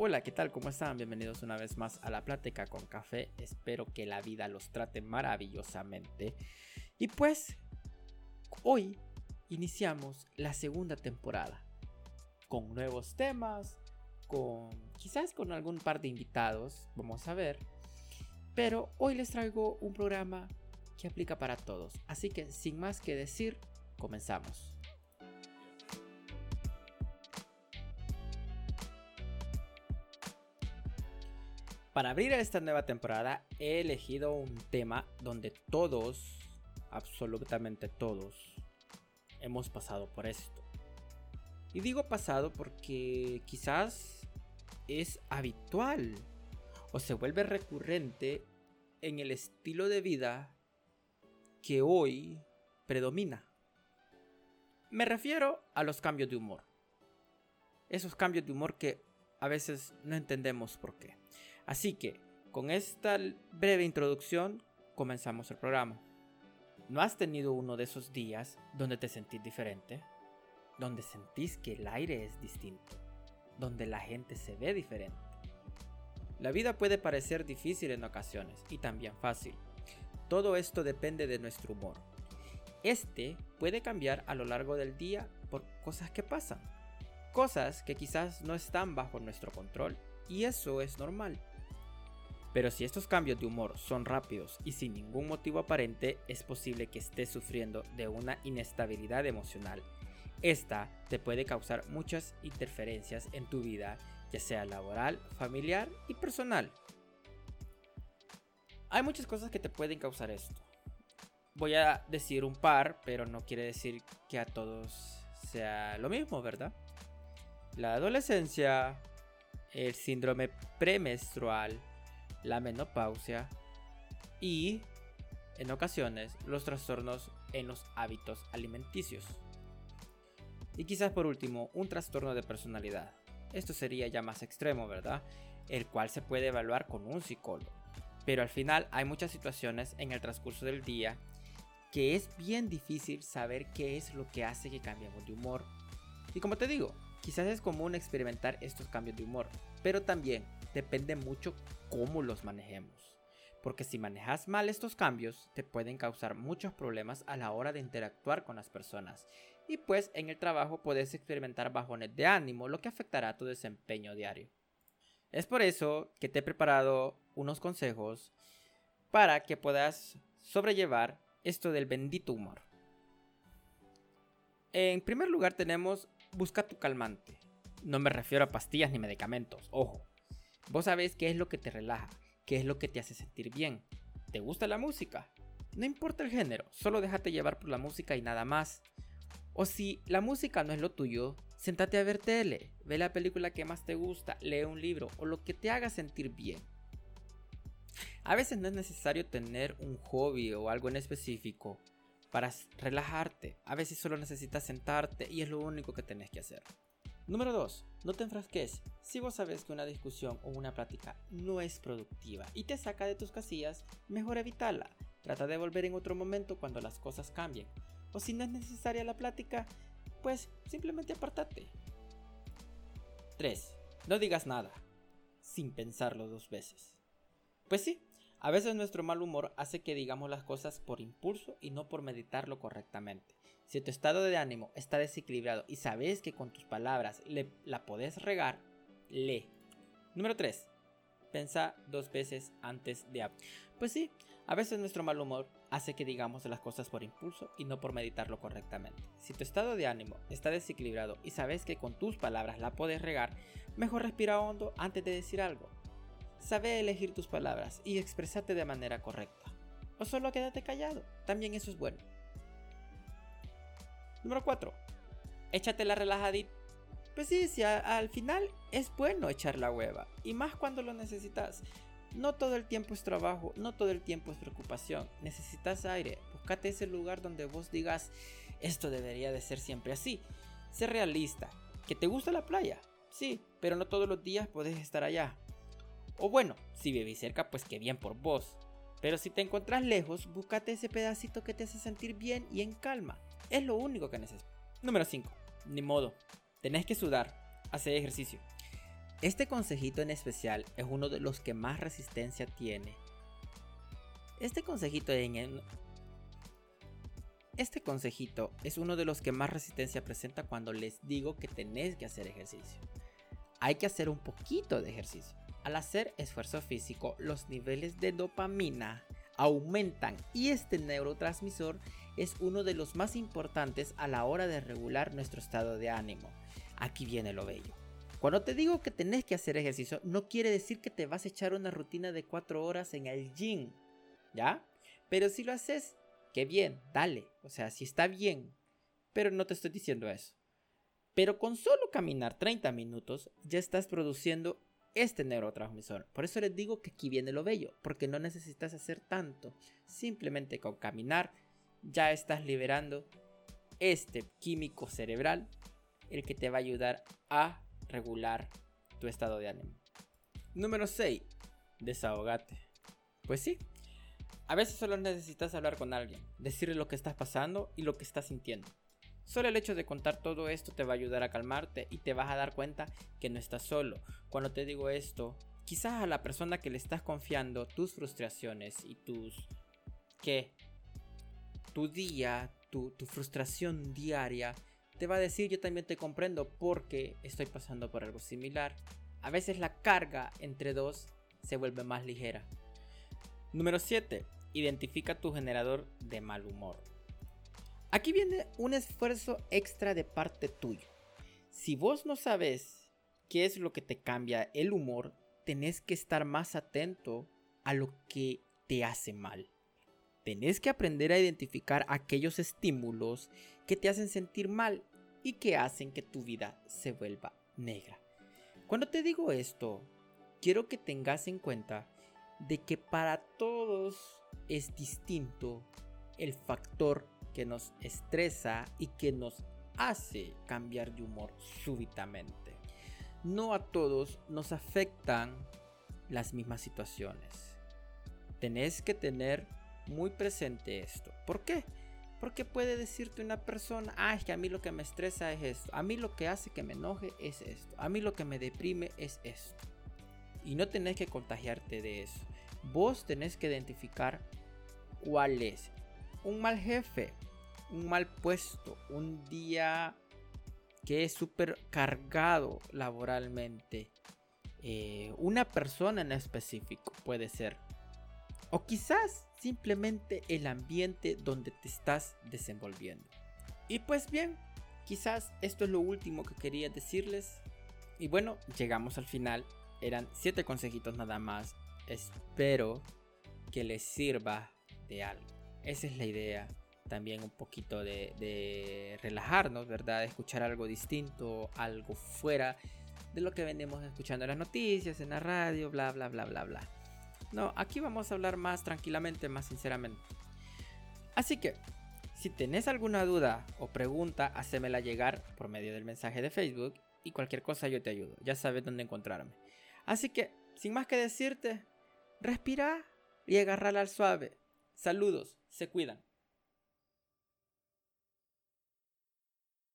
Hola, ¿qué tal? ¿Cómo están? Bienvenidos una vez más a la plática con café. Espero que la vida los trate maravillosamente. Y pues, hoy iniciamos la segunda temporada. Con nuevos temas, con quizás con algún par de invitados, vamos a ver. Pero hoy les traigo un programa que aplica para todos. Así que sin más que decir, comenzamos. Para abrir esta nueva temporada he elegido un tema donde todos, absolutamente todos, hemos pasado por esto. Y digo pasado porque quizás es habitual o se vuelve recurrente en el estilo de vida que hoy predomina. Me refiero a los cambios de humor. Esos cambios de humor que a veces no entendemos por qué. Así que, con esta breve introducción, comenzamos el programa. ¿No has tenido uno de esos días donde te sentís diferente? Donde sentís que el aire es distinto, donde la gente se ve diferente. La vida puede parecer difícil en ocasiones y también fácil. Todo esto depende de nuestro humor. Este puede cambiar a lo largo del día por cosas que pasan cosas que quizás no están bajo nuestro control, y eso es normal. Pero si estos cambios de humor son rápidos y sin ningún motivo aparente, es posible que estés sufriendo de una inestabilidad emocional. Esta te puede causar muchas interferencias en tu vida, ya sea laboral, familiar y personal. Hay muchas cosas que te pueden causar esto. Voy a decir un par, pero no quiere decir que a todos sea lo mismo, ¿verdad? la adolescencia, el síndrome premenstrual, la menopausia y, en ocasiones, los trastornos en los hábitos alimenticios. Y quizás por último, un trastorno de personalidad. Esto sería ya más extremo, ¿verdad? El cual se puede evaluar con un psicólogo. Pero al final hay muchas situaciones en el transcurso del día que es bien difícil saber qué es lo que hace que cambiemos de humor. Y como te digo, Quizás es común experimentar estos cambios de humor, pero también depende mucho cómo los manejemos. Porque si manejas mal estos cambios, te pueden causar muchos problemas a la hora de interactuar con las personas. Y pues en el trabajo puedes experimentar bajones de ánimo, lo que afectará tu desempeño diario. Es por eso que te he preparado unos consejos para que puedas sobrellevar esto del bendito humor. En primer lugar tenemos busca tu calmante. No me refiero a pastillas ni medicamentos, ojo. Vos sabés qué es lo que te relaja, qué es lo que te hace sentir bien. ¿Te gusta la música? No importa el género, solo déjate llevar por la música y nada más. O si la música no es lo tuyo, sentate a ver tele, ve la película que más te gusta, lee un libro o lo que te haga sentir bien. A veces no es necesario tener un hobby o algo en específico para relajarte. A veces solo necesitas sentarte y es lo único que tenés que hacer. Número 2. No te enfrasques. Si vos sabes que una discusión o una plática no es productiva y te saca de tus casillas, mejor evitarla. Trata de volver en otro momento cuando las cosas cambien. O si no es necesaria la plática, pues simplemente apártate. 3. No digas nada, sin pensarlo dos veces. Pues sí, a veces nuestro mal humor hace que digamos las cosas por impulso y no por meditarlo correctamente. Si tu estado de ánimo está desequilibrado y sabes que con tus palabras le, la podés regar, lee. Número 3. Pensa dos veces antes de hablar. Pues sí, a veces nuestro mal humor hace que digamos las cosas por impulso y no por meditarlo correctamente. Si tu estado de ánimo está desequilibrado y sabes que con tus palabras la puedes regar, mejor respira hondo antes de decir algo. Sabe elegir tus palabras y expresarte de manera correcta. O solo quédate callado, también eso es bueno. Número 4. Échate la relajadita. Pues sí, si al final es bueno echar la hueva, y más cuando lo necesitas. No todo el tiempo es trabajo, no todo el tiempo es preocupación. Necesitas aire. Búscate ese lugar donde vos digas, esto debería de ser siempre así. Sé realista. ¿Que te gusta la playa? Sí, pero no todos los días puedes estar allá. O bueno, si vivís cerca, pues que bien por vos. Pero si te encuentras lejos, búscate ese pedacito que te hace sentir bien y en calma. Es lo único que necesitas. Número 5. Ni modo. Tenés que sudar. Hacer ejercicio. Este consejito en especial es uno de los que más resistencia tiene. Este consejito en este consejito es uno de los que más resistencia presenta cuando les digo que tenés que hacer ejercicio. Hay que hacer un poquito de ejercicio. Al hacer esfuerzo físico, los niveles de dopamina aumentan y este neurotransmisor es uno de los más importantes a la hora de regular nuestro estado de ánimo. Aquí viene lo bello. Cuando te digo que tenés que hacer ejercicio, no quiere decir que te vas a echar una rutina de 4 horas en el gym, ¿ya? Pero si lo haces, qué bien, dale. O sea, si está bien. Pero no te estoy diciendo eso. Pero con solo caminar 30 minutos, ya estás produciendo este neurotransmisor. Por eso les digo que aquí viene lo bello, porque no necesitas hacer tanto. Simplemente con caminar ya estás liberando este químico cerebral, el que te va a ayudar a regular tu estado de ánimo. Número 6. Desahogate. Pues sí, a veces solo necesitas hablar con alguien, decirle lo que estás pasando y lo que estás sintiendo. Solo el hecho de contar todo esto te va a ayudar a calmarte y te vas a dar cuenta que no estás solo. Cuando te digo esto, quizás a la persona que le estás confiando tus frustraciones y tus... ¿Qué? Tu día, tu, tu frustración diaria, te va a decir yo también te comprendo porque estoy pasando por algo similar. A veces la carga entre dos se vuelve más ligera. Número 7. Identifica tu generador de mal humor. Aquí viene un esfuerzo extra de parte tuyo. Si vos no sabes qué es lo que te cambia el humor, tenés que estar más atento a lo que te hace mal. Tenés que aprender a identificar aquellos estímulos que te hacen sentir mal y que hacen que tu vida se vuelva negra. Cuando te digo esto, quiero que tengas en cuenta de que para todos es distinto el factor que nos estresa y que nos hace cambiar de humor súbitamente. No a todos nos afectan las mismas situaciones. Tenés que tener muy presente esto. ¿Por qué? Porque puede decirte una persona, ah, que a mí lo que me estresa es esto, a mí lo que hace que me enoje es esto, a mí lo que me deprime es esto. Y no tenés que contagiarte de eso. Vos tenés que identificar cuál es. Un mal jefe un mal puesto, un día que es súper cargado laboralmente. Eh, una persona en específico puede ser. O quizás simplemente el ambiente donde te estás desenvolviendo. Y pues bien, quizás esto es lo último que quería decirles. Y bueno, llegamos al final. Eran 7 consejitos nada más. Espero que les sirva de algo. Esa es la idea también un poquito de, relajarnos, ¿verdad? escuchar algo distinto, algo fuera de lo que venimos escuchando en las noticias, en la radio, bla, bla, bla, bla, bla. No, aquí vamos a hablar más tranquilamente, más sinceramente. Así que, si tenés alguna duda o pregunta, hacémela llegar por medio del mensaje de Facebook y cualquier cosa yo te ayudo. Ya sabes dónde encontrarme. Así que, sin más que decirte, respira y agarrala al suave. Saludos, se cuidan.